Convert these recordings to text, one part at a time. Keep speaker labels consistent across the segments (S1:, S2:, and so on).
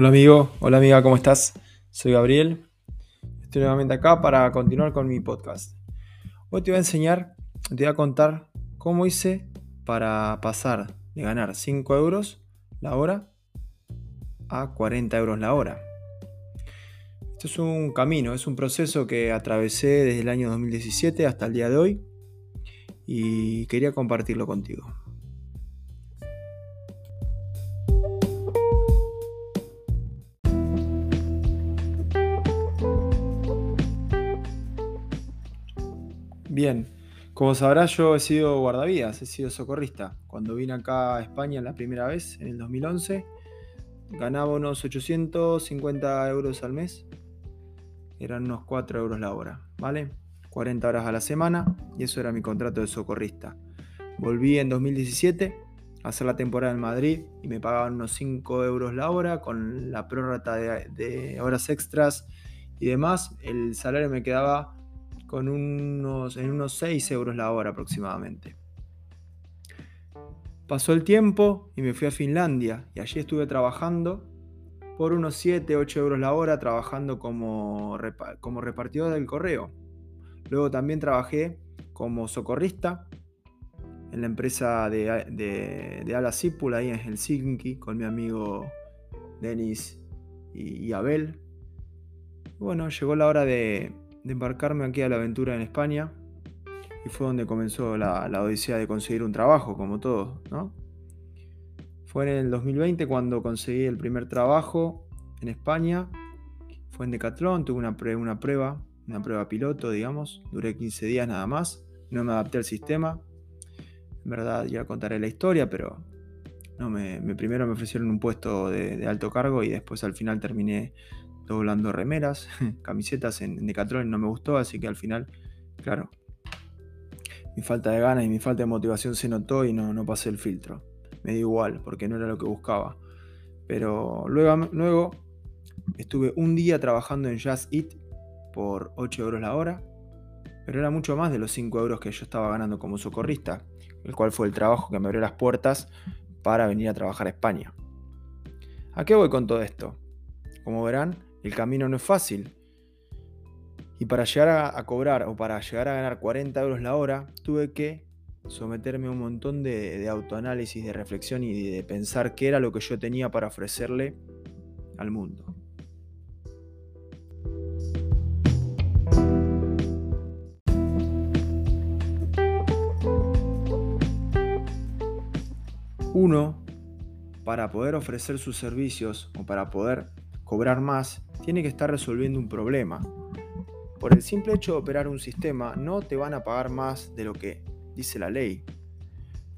S1: Hola amigo, hola amiga, ¿cómo estás? Soy Gabriel. Estoy nuevamente acá para continuar con mi podcast. Hoy te voy a enseñar, te voy a contar cómo hice para pasar de ganar 5 euros la hora a 40 euros la hora. Esto es un camino, es un proceso que atravesé desde el año 2017 hasta el día de hoy y quería compartirlo contigo. Bien, como sabrás yo he sido guardavidas, he sido socorrista. Cuando vine acá a España la primera vez, en el 2011, ganaba unos 850 euros al mes. Eran unos 4 euros la hora, ¿vale? 40 horas a la semana y eso era mi contrato de socorrista. Volví en 2017 a hacer la temporada en Madrid y me pagaban unos 5 euros la hora con la prórrata de, de horas extras y demás. El salario me quedaba con unos, en unos 6 euros la hora aproximadamente. Pasó el tiempo y me fui a Finlandia y allí estuve trabajando por unos 7, 8 euros la hora trabajando como, como repartidor del correo. Luego también trabajé como socorrista en la empresa de, de, Ala ahí en Helsinki con mi amigo Denis y Abel. Bueno, llegó la hora de, de embarcarme aquí a la aventura en España y fue donde comenzó la, odisea de conseguir un trabajo, como todo, ¿no? Fue en el 2020 cuando conseguí el primer trabajo en España. Fue en Decathlon, tuve una, una prueba, una prueba piloto, digamos. Duré 15 días nada más. No me adapté al sistema. En verdad ya contaré la historia, pero no me, primero me ofrecieron un puesto de, alto cargo y después al final terminé doblando remeras, camisetas en, Decathlon y no me gustó, así que al final, claro, mi falta de ganas y mi falta de motivación se notó y no, no pasé el filtro. Me dio igual, porque no era lo que buscaba. Pero luego, luego estuve un día trabajando en Just Eat por 8 euros la hora, pero era mucho más de los 5 euros que yo estaba ganando como socorrista, el cual fue el trabajo que me abrió las puertas para venir a trabajar a España. ¿A qué voy con todo esto? Como verán, el camino no es fácil. Y para llegar a, cobrar o para llegar a ganar 40 euros la hora, tuve que someterme a un montón de, de autoanálisis, de reflexión y de pensar qué era lo que yo tenía para ofrecerle al mundo. Uno, para poder ofrecer sus servicios o para poder cobrar más, tiene que estar resolviendo un problema. Por el simple hecho de operar un sistema, no te van a pagar más de lo que dice la ley.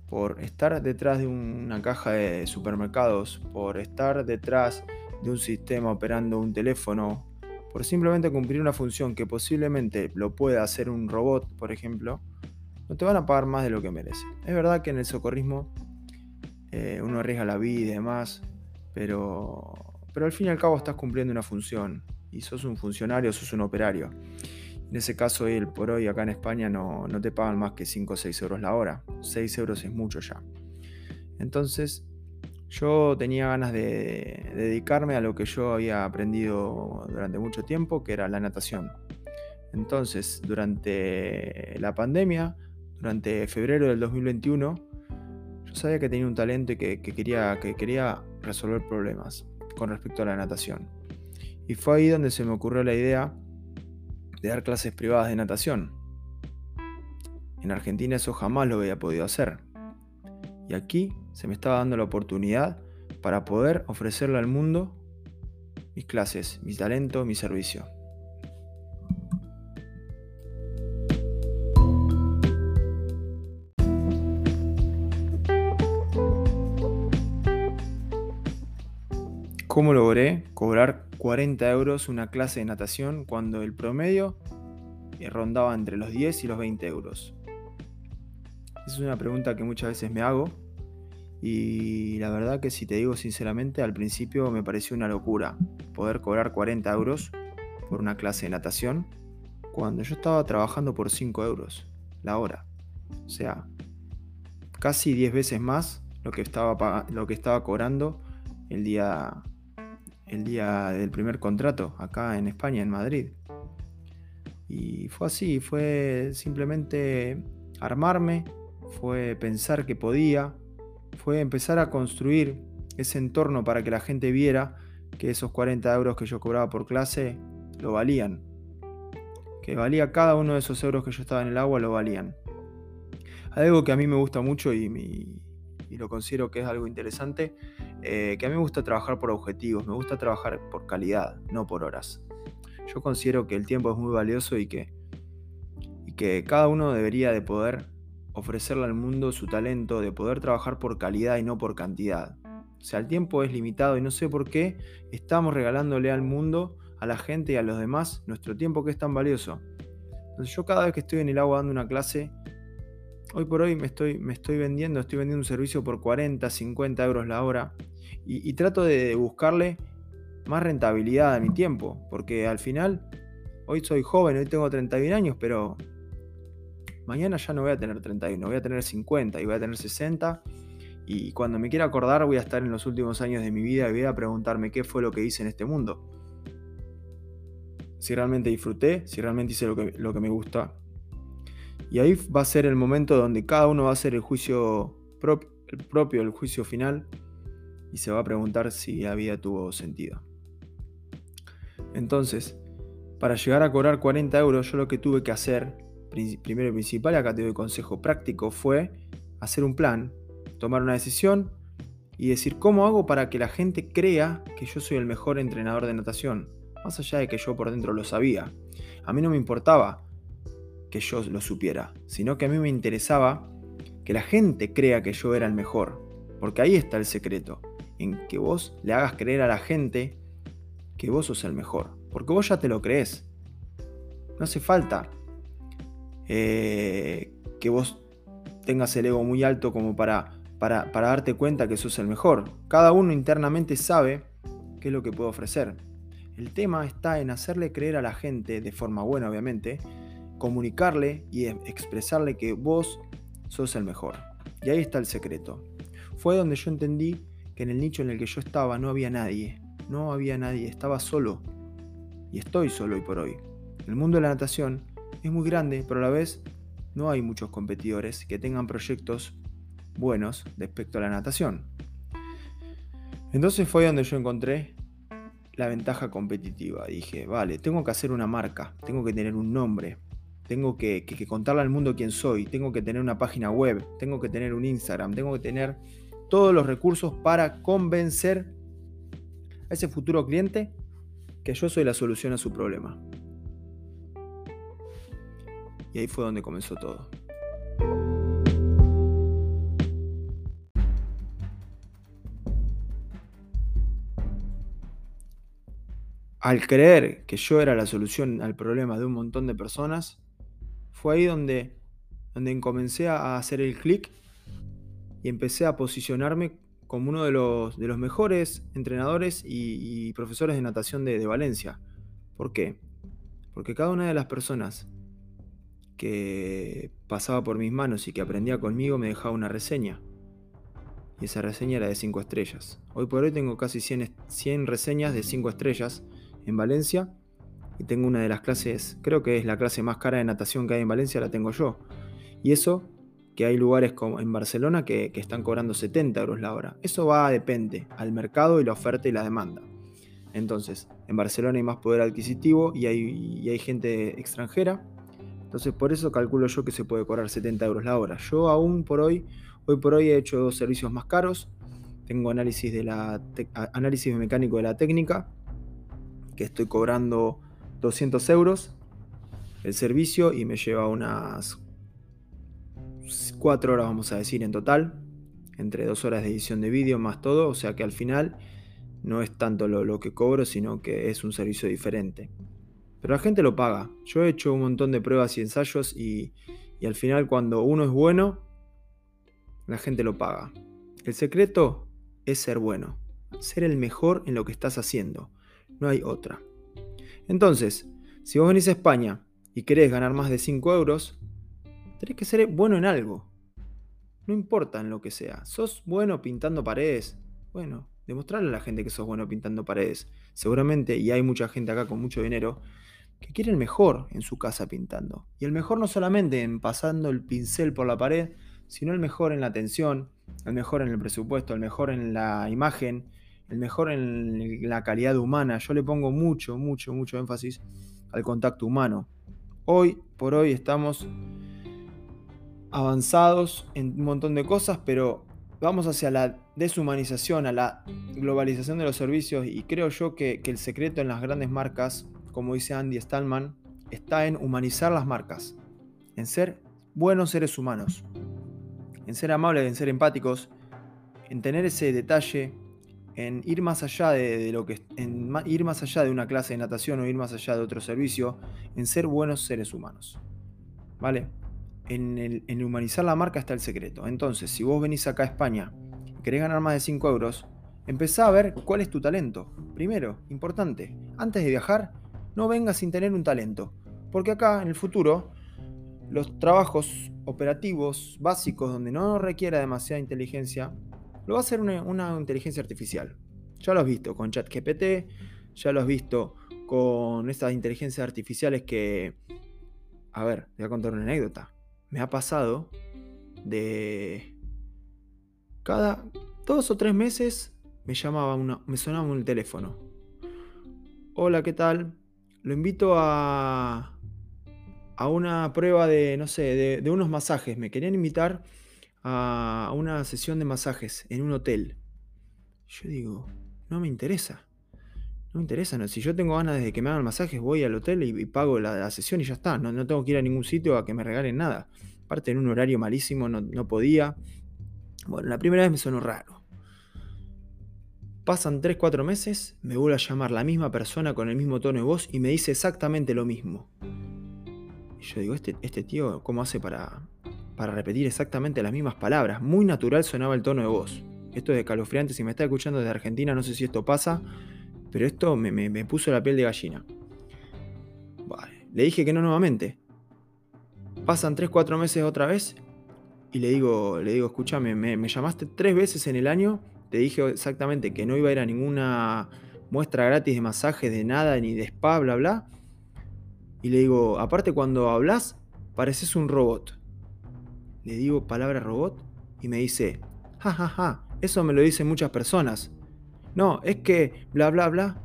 S1: Por estar detrás de una caja de supermercados, por estar detrás de un sistema operando un teléfono, por simplemente cumplir una función que posiblemente lo pueda hacer un robot, por ejemplo, no te van a pagar más de lo que merece. Es verdad que en el socorrismo eh, uno arriesga la vida y demás, pero pero al fin y al cabo estás cumpliendo una función y sos un funcionario, sos un operario. En ese caso, hoy, por hoy acá en España no, te pagan más que 5 o 6 euros la hora. 6 euros es mucho ya. Entonces, yo tenía ganas de, dedicarme a lo que yo había aprendido durante mucho tiempo, que era la natación. Entonces, durante la pandemia, durante febrero del 2021, yo sabía que tenía un talento y que, quería, que quería resolver problemas con respecto a la natación. Y fue ahí donde se me ocurrió la idea de dar clases privadas de natación. En Argentina eso jamás lo había podido hacer. Y aquí se me estaba dando la oportunidad para poder ofrecerle al mundo mis clases, mi talento, mi servicio. ¿Cómo logré cobrar 40 euros una clase de natación cuando el promedio eh, rondaba entre los 10 y los 20 euros? Es una pregunta que muchas veces me hago y la verdad que si te digo sinceramente, al principio me pareció una locura poder cobrar 40 euros por una clase de natación cuando yo estaba trabajando por 5 euros la hora. O sea, casi 10 veces más lo que estaba, lo que estaba cobrando el día el día del primer contrato acá en España, en Madrid. Y fue así, fue simplemente armarme, fue pensar que podía, fue empezar a construir ese entorno para que la gente viera que esos 40 euros que yo cobraba por clase lo valían. Que valía cada uno de esos euros que yo estaba en el agua, lo valían. Algo que a mí me gusta mucho y, y lo considero que es algo interesante, eh, que a mí me gusta trabajar por objetivos, me gusta trabajar por calidad, no por horas. Yo considero que el tiempo es muy valioso y que, cada uno debería de poder ofrecerle al mundo su talento, de poder trabajar por calidad y no por cantidad. O sea, el tiempo es limitado y no sé por qué estamos regalándole al mundo, a la gente y a los demás nuestro tiempo que es tan valioso. Entonces yo cada vez que estoy en el agua dando una clase, hoy por hoy me estoy vendiendo, estoy vendiendo un servicio por 40, 50 euros la hora y, trato de buscarle más rentabilidad a mi tiempo, porque al final, hoy soy joven, hoy tengo 31 años, pero mañana ya no voy a tener 31, voy a tener 50 y voy a tener 60. Y cuando me quiera acordar voy a estar en los últimos años de mi vida y voy a preguntarme qué fue lo que hice en este mundo. Si realmente disfruté, si realmente hice lo que, lo que me gusta. Y ahí va a ser el momento donde cada uno va a hacer el juicio propio, el juicio final y se va a preguntar si la vida tuvo sentido. Entonces, para llegar a cobrar 40 euros, yo lo que tuve que hacer, primero y principal, acá te doy consejo práctico, fue hacer un plan, tomar una decisión y decir cómo hago para que la gente crea que yo soy el mejor entrenador de natación, más allá de que yo por dentro lo sabía. A mí no me importaba que yo lo supiera, sino que a mí me interesaba que la gente crea que yo era el mejor, porque ahí está el secreto en que vos le hagas creer a la gente que vos sos el mejor. Porque vos ya te lo crees. No hace falta eh, que vos tengas el ego muy alto como para, para, para darte cuenta que sos el mejor. Cada uno internamente sabe qué es lo que puede ofrecer. El tema está en hacerle creer a la gente, de forma buena obviamente, comunicarle y expresarle que vos sos el mejor. Y ahí está el secreto. Fue donde yo entendí en el nicho en el que yo estaba no había nadie. No había nadie, estaba solo. Y estoy solo hoy por hoy. El mundo de la natación es muy grande, pero a la vez no hay muchos competidores que tengan proyectos buenos respecto a la natación. Entonces fue donde yo encontré la ventaja competitiva. Dije, vale, tengo que hacer una marca, tengo que tener un nombre, tengo que, que, contarle al mundo quién soy, tengo que tener una página web, tengo que tener un Instagram, tengo que tener todos los recursos para convencer a ese futuro cliente que yo soy la solución a su problema. Y ahí fue donde comenzó todo. Al creer que yo era la solución al problema de un montón de personas, fue ahí donde, donde comencé a hacer el clic y empecé a posicionarme como uno de los, de los mejores entrenadores y, profesores de natación de, Valencia. ¿Por qué? Porque cada una de las personas que pasaba por mis manos y que aprendía conmigo me dejaba una reseña. Y esa reseña era de 5 estrellas. Hoy por hoy tengo casi 100, 100 reseñas de 5 estrellas en Valencia. Y tengo una de las clases, creo que es la clase más cara de natación que hay en Valencia, la tengo yo. Y eso que hay lugares como en Barcelona que, están cobrando 70 euros la hora. Eso va, depende, al mercado y la oferta y la demanda. Entonces, en Barcelona hay más poder adquisitivo y hay, hay gente extranjera. Entonces, por eso calculo yo que se puede cobrar 70 euros la hora. Yo aún por hoy, hoy por hoy he hecho dos servicios más caros. Tengo análisis, de la análisis mecánico de la técnica, que estoy cobrando 200 euros el servicio y me lleva unas cuatro horas vamos a decir en total, entre dos horas de edición de vídeo más todo, o sea que al final no es tanto lo, que cobro, sino que es un servicio diferente. Pero la gente lo paga. Yo he hecho un montón de pruebas y ensayos y, y al final cuando uno es bueno, la gente lo paga. El secreto es ser bueno, ser el mejor en lo que estás haciendo. No hay otra. Entonces, si vos venís a España y querés ganar más de 5 euros, Tenés que ser bueno en algo. No importa en lo que sea. ¿Sos bueno pintando paredes? Bueno, Demostrarle a la gente que sos bueno pintando paredes. Seguramente, y hay mucha gente acá con mucho dinero, que quiere el mejor en su casa pintando. Y el mejor no solamente en pasando el pincel por la pared, sino el mejor en la atención, el mejor en el presupuesto, el mejor en la imagen, el mejor en la calidad humana. Yo le pongo mucho, mucho, mucho énfasis al contacto humano. Hoy por hoy estamos avanzados en un montón de cosas, pero vamos hacia la deshumanización, a la globalización de los servicios y creo yo que, el secreto en las grandes marcas, como dice Andy Stallman, está en humanizar las marcas, en ser buenos seres humanos, en ser amables, en ser empáticos, en tener ese detalle, en ir más allá de, lo que en ir más allá de una clase de natación o ir más allá de otro servicio, en ser buenos seres humanos. ¿Vale? En, humanizar la marca está el secreto. Entonces, si vos venís acá a España y querés ganar más de 5 euros, empezá a ver cuál es tu talento. Primero, importante, antes de viajar, no vengas sin tener un talento. Porque acá, en el futuro, los trabajos operativos básicos donde no requiera demasiada inteligencia, lo va a hacer una, una inteligencia artificial. Ya lo has visto con ChatGPT, ya lo has visto con estas inteligencias artificiales que... A ver, voy a contar una anécdota me ha pasado de cada dos o tres meses me llamaba una, me sonaba un teléfono. Hola, ¿qué tal? Lo invito a a una prueba de, no sé, de, de unos masajes. Me querían invitar a una sesión de masajes en un hotel. Yo digo, no me interesa. No me interesa, no. si yo tengo ganas de que me hagan masajes, voy al hotel y, pago la, sesión y ya está. No, tengo que ir a ningún sitio a que me regalen nada. Aparte, en un horario malísimo no, podía. Bueno, la primera vez me sonó raro. Pasan 3-4 meses, me vuelve a llamar la misma persona con el mismo tono de voz y me dice exactamente lo mismo. Y yo digo, este, este tío, ¿cómo hace para, para repetir exactamente las mismas palabras? Muy natural sonaba el tono de voz. Esto es de calofriante, si me está escuchando desde Argentina, no sé si esto pasa pero esto me, puso la piel de gallina. le dije que no nuevamente. Pasan 3-4 meses otra vez y le digo, le digo, escúchame, me, llamaste tres veces en el año, te dije exactamente que no iba a ir a ninguna muestra gratis de masaje, de nada, ni de spa, bla, bla. Y le digo, aparte cuando hablas, pareces un robot. Le digo palabra robot y me dice, ja, ja, ja, eso me lo dicen muchas personas. No, es que bla, bla, bla.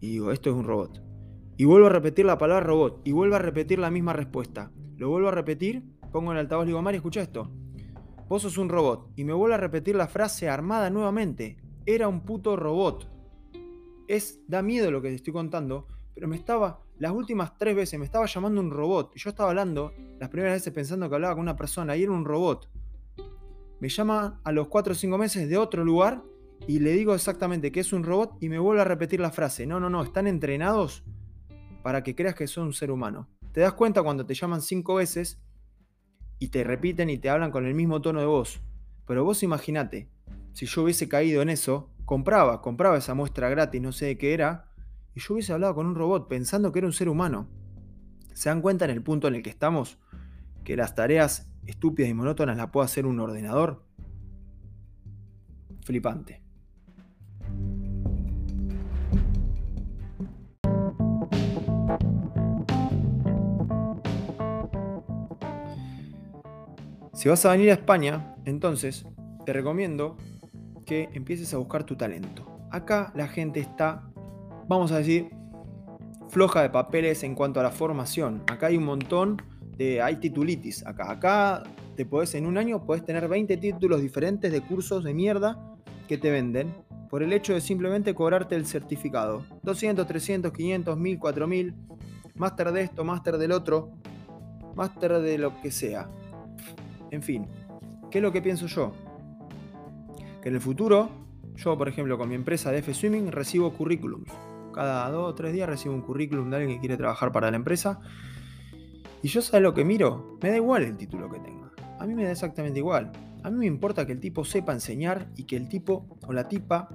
S1: Y digo, esto es un robot. Y vuelvo a repetir la palabra robot. Y vuelvo a repetir la misma respuesta. Lo vuelvo a repetir, pongo el altavoz, le digo, Mari, escucha esto. Vos sos un robot. Y me vuelvo a repetir la frase armada nuevamente. Era un puto robot. Es, da miedo lo que te estoy contando, pero me estaba, las últimas tres veces me estaba llamando un robot. Y yo estaba hablando, las primeras veces pensando que hablaba con una persona y era un robot. Me llama a los cuatro o cinco meses de otro lugar y le digo exactamente que es un robot y me vuelve a repetir la frase. No, no, no, están entrenados para que creas que son un ser humano. Te das cuenta cuando te llaman cinco veces y te repiten y te hablan con el mismo tono de voz. Pero vos imaginate, si yo hubiese caído en eso, compraba, compraba esa muestra gratis, no sé de qué era, y yo hubiese hablado con un robot pensando que era un ser humano. ¿Se dan cuenta en el punto en el que estamos? Que las tareas estúpidas y monótonas las puede hacer un ordenador. Flipante. Si vas a venir a España, entonces te recomiendo que empieces a buscar tu talento. Acá la gente está, vamos a decir, floja de papeles en cuanto a la formación. Acá hay un montón de, hay titulitis. Acá, acá te podés, en un año puedes tener 20 títulos diferentes de cursos de mierda que te venden por el hecho de simplemente cobrarte el certificado. 200, 300, 500, 1000, 4000, máster de esto, máster del otro, máster de lo que sea. En fin, ¿qué es lo que pienso yo? Que en el futuro, yo por ejemplo con mi empresa de F Swimming recibo currículums. Cada dos o tres días recibo un currículum de alguien que quiere trabajar para la empresa. Y yo sé lo que miro, me da igual el título que tenga. A mí me da exactamente igual. A mí me importa que el tipo sepa enseñar y que el tipo o la tipa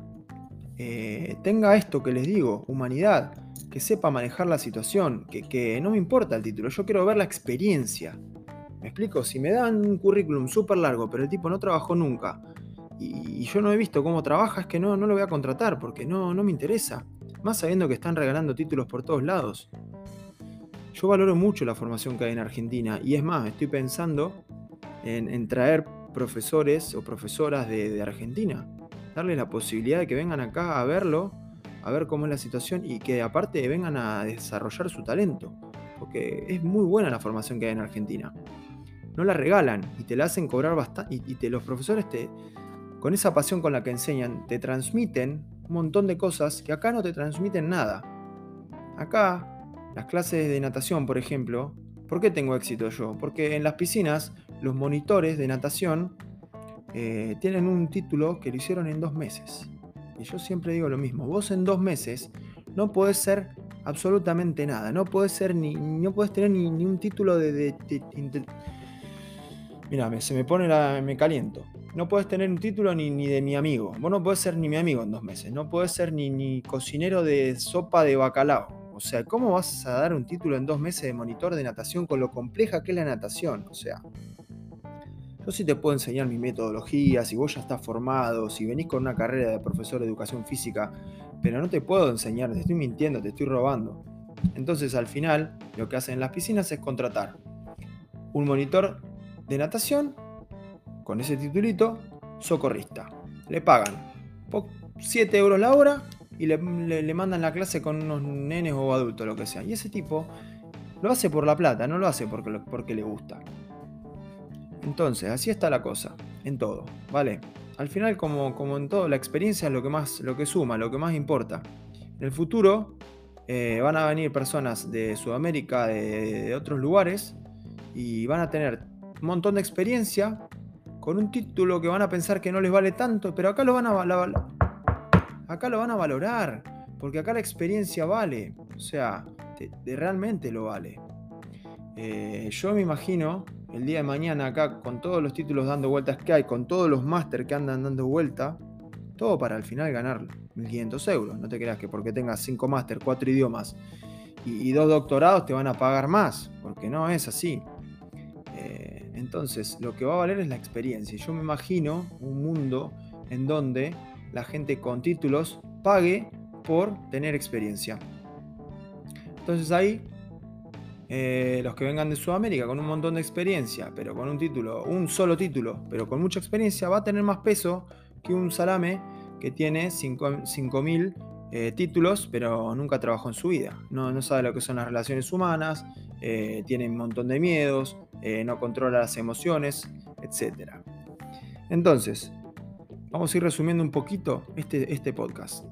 S1: eh, tenga esto que les digo, humanidad, que sepa manejar la situación, que, que no me importa el título, yo quiero ver la experiencia. ¿Me explico? Si me dan un currículum súper largo, pero el tipo no trabajó nunca y, yo no he visto cómo trabaja, es que no, no lo voy a contratar porque no, no me interesa. Más sabiendo que están regalando títulos por todos lados. Yo valoro mucho la formación que hay en Argentina y es más, estoy pensando en, traer profesores o profesoras de, Argentina, darles la posibilidad de que vengan acá a verlo, a ver cómo es la situación y que aparte vengan a desarrollar su talento, porque es muy buena la formación que hay en Argentina. No la regalan y te la hacen cobrar bastante y, te, los profesores te, con esa pasión con la que enseñan, te transmiten un montón de cosas que acá no te transmiten nada. Acá, las clases de natación, por ejemplo, ¿por qué tengo éxito yo? Porque en las piscinas, los monitores de natación eh, tienen un título que lo hicieron en dos meses. Y yo siempre digo lo mismo, vos en dos meses no podés ser absolutamente nada, no podés ser ni, no podés tener ni, un título de, de, Mira, se me pone la. me caliento. No puedes tener un título ni, ni, de mi amigo. Vos no podés ser ni mi amigo en dos meses. No puedes ser ni, ni cocinero de sopa de bacalao. O sea, ¿cómo vas a dar un título en dos meses de monitor de natación con lo compleja que es la natación? O sea, yo sí te puedo enseñar mi metodología, si vos ya estás formado, si venís con una carrera de profesor de educación física, pero no te puedo enseñar, te estoy mintiendo, te estoy robando. Entonces al final lo que hacen en las piscinas es contratar un monitor de natación, con ese titulito, socorrista. Le pagan 7 euros la hora y le, mandan la clase con unos nenes o adultos, lo que sea. Y ese tipo lo hace por la plata, no lo hace porque, porque le gusta. Entonces, así está la cosa, en todo, ¿vale? Al final, como, como en todo, la experiencia es lo que más, lo que suma, lo que más importa. En el futuro eh, van a venir personas de Sudamérica, de otros lugares, y van a tener un montón de experiencia, con un título que van a pensar que no les vale tanto, pero acá lo van a, acá lo van a valorar, porque acá la experiencia vale, o sea, realmente lo vale. Eh, yo me imagino el día de mañana acá con todos los títulos dando vueltas que hay, con todos los máster que andan dando vuelta, todo para al final ganar 1.500 euros. No te creas que porque tengas 5 máster, 4 idiomas y, y, dos doctorados te van a pagar más, porque no es así. Entonces, lo que va a valer es la experiencia. Yo me imagino un mundo en donde la gente con títulos pague por tener experiencia. Entonces ahí, eh, los que vengan de Sudamérica con un montón de experiencia, pero con un título, un solo título, pero con mucha experiencia, va a tener más peso que un salame que tiene 5.000 eh, títulos, pero nunca trabajó en su vida. No, no sabe lo que son las relaciones humanas, eh, tiene un montón de miedos, eh, no controla las emociones, etc. Entonces, vamos a ir resumiendo un poquito este, este podcast.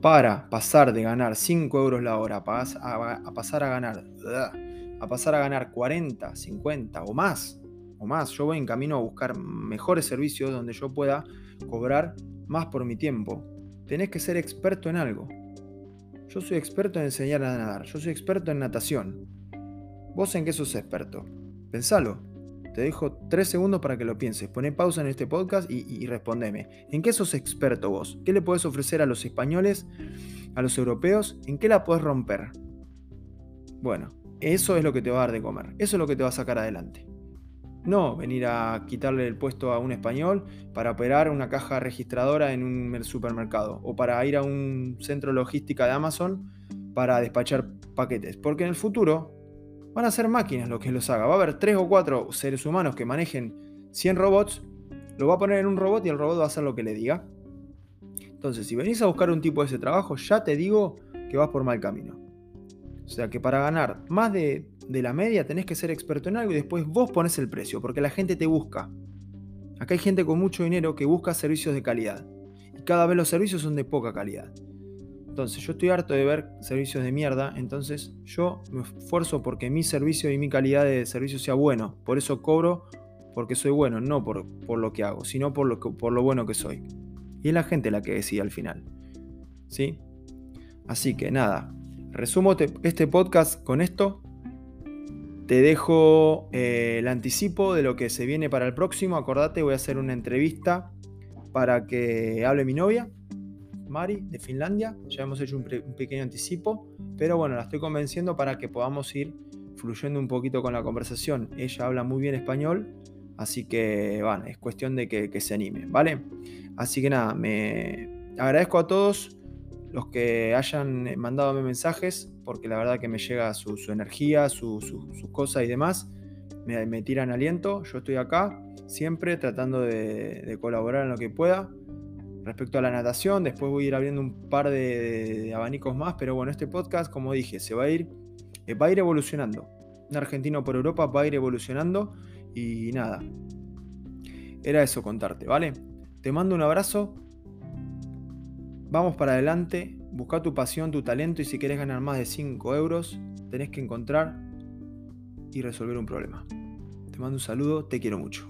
S1: Para pasar de ganar 5 euros la hora a, pasar a ganar a pasar a ganar 40, 50 o más, o más, yo voy en camino a buscar mejores servicios donde yo pueda cobrar más por mi tiempo. Tenés que ser experto en algo. Yo soy experto en enseñar a nadar, yo soy experto en natación. ¿Vos en qué sos experto? Pensalo. Te dejo tres segundos para que lo pienses. Poné pausa en este podcast y, y, respondeme. ¿En qué sos experto vos? ¿Qué le podés ofrecer a los españoles, a los europeos? ¿En qué la podés romper? Bueno, eso es lo que te va a dar de comer. Eso es lo que te va a sacar adelante. No venir a quitarle el puesto a un español para operar una caja registradora en un supermercado o para ir a un centro logística de Amazon para despachar paquetes. Porque en el futuro van a ser máquinas los que los haga. Va a haber tres o cuatro seres humanos que manejen 100 robots, lo va a poner en un robot y el robot va a hacer lo que le diga. Entonces, si venís a buscar un tipo de ese trabajo, ya te digo que vas por mal camino. O sea que para ganar más de, la media tenés que ser experto en algo y después vos pones el precio, porque la gente te busca. Acá hay gente con mucho dinero que busca servicios de calidad. Y cada vez los servicios son de poca calidad. Entonces yo estoy harto de ver servicios de mierda, entonces yo me esfuerzo porque mi servicio y mi calidad de servicio sea bueno. Por eso cobro porque soy bueno, no por, por lo que hago, sino por lo, por lo bueno que soy. Y es la gente la que decide al final. ¿Sí? Así que nada, Resumo este podcast con esto. Te dejo eh, el anticipo de lo que se viene para el próximo. Acordate, voy a hacer una entrevista para que hable mi novia. Mari, de Finlandia. Ya hemos hecho un, pequeño anticipo, pero bueno, la estoy convenciendo para que podamos ir fluyendo un poquito con la conversación. Ella habla muy bien español, así que es cuestión de que, se anime, ¿vale? Así que nada, me agradezco a todos los que hayan mandado mensajes, porque la verdad que me llega su, energía, sus cosas y demás. Me, tiran aliento, yo estoy acá, siempre tratando de colaborar en lo que pueda respecto a la natación. Después voy a ir abriendo un par de, abanicos más, pero bueno, este podcast, como dije, se va a ir, eh, va a ir evolucionando. Un argentino por Europa va a ir evolucionando y nada. Era eso contarte, ¿vale? Te mando un abrazo. Vamos para adelante. Busca tu pasión, tu talento y si quieres ganar más de 5 euros, tenés que encontrar y resolver un problema. Te mando un saludo, te quiero mucho.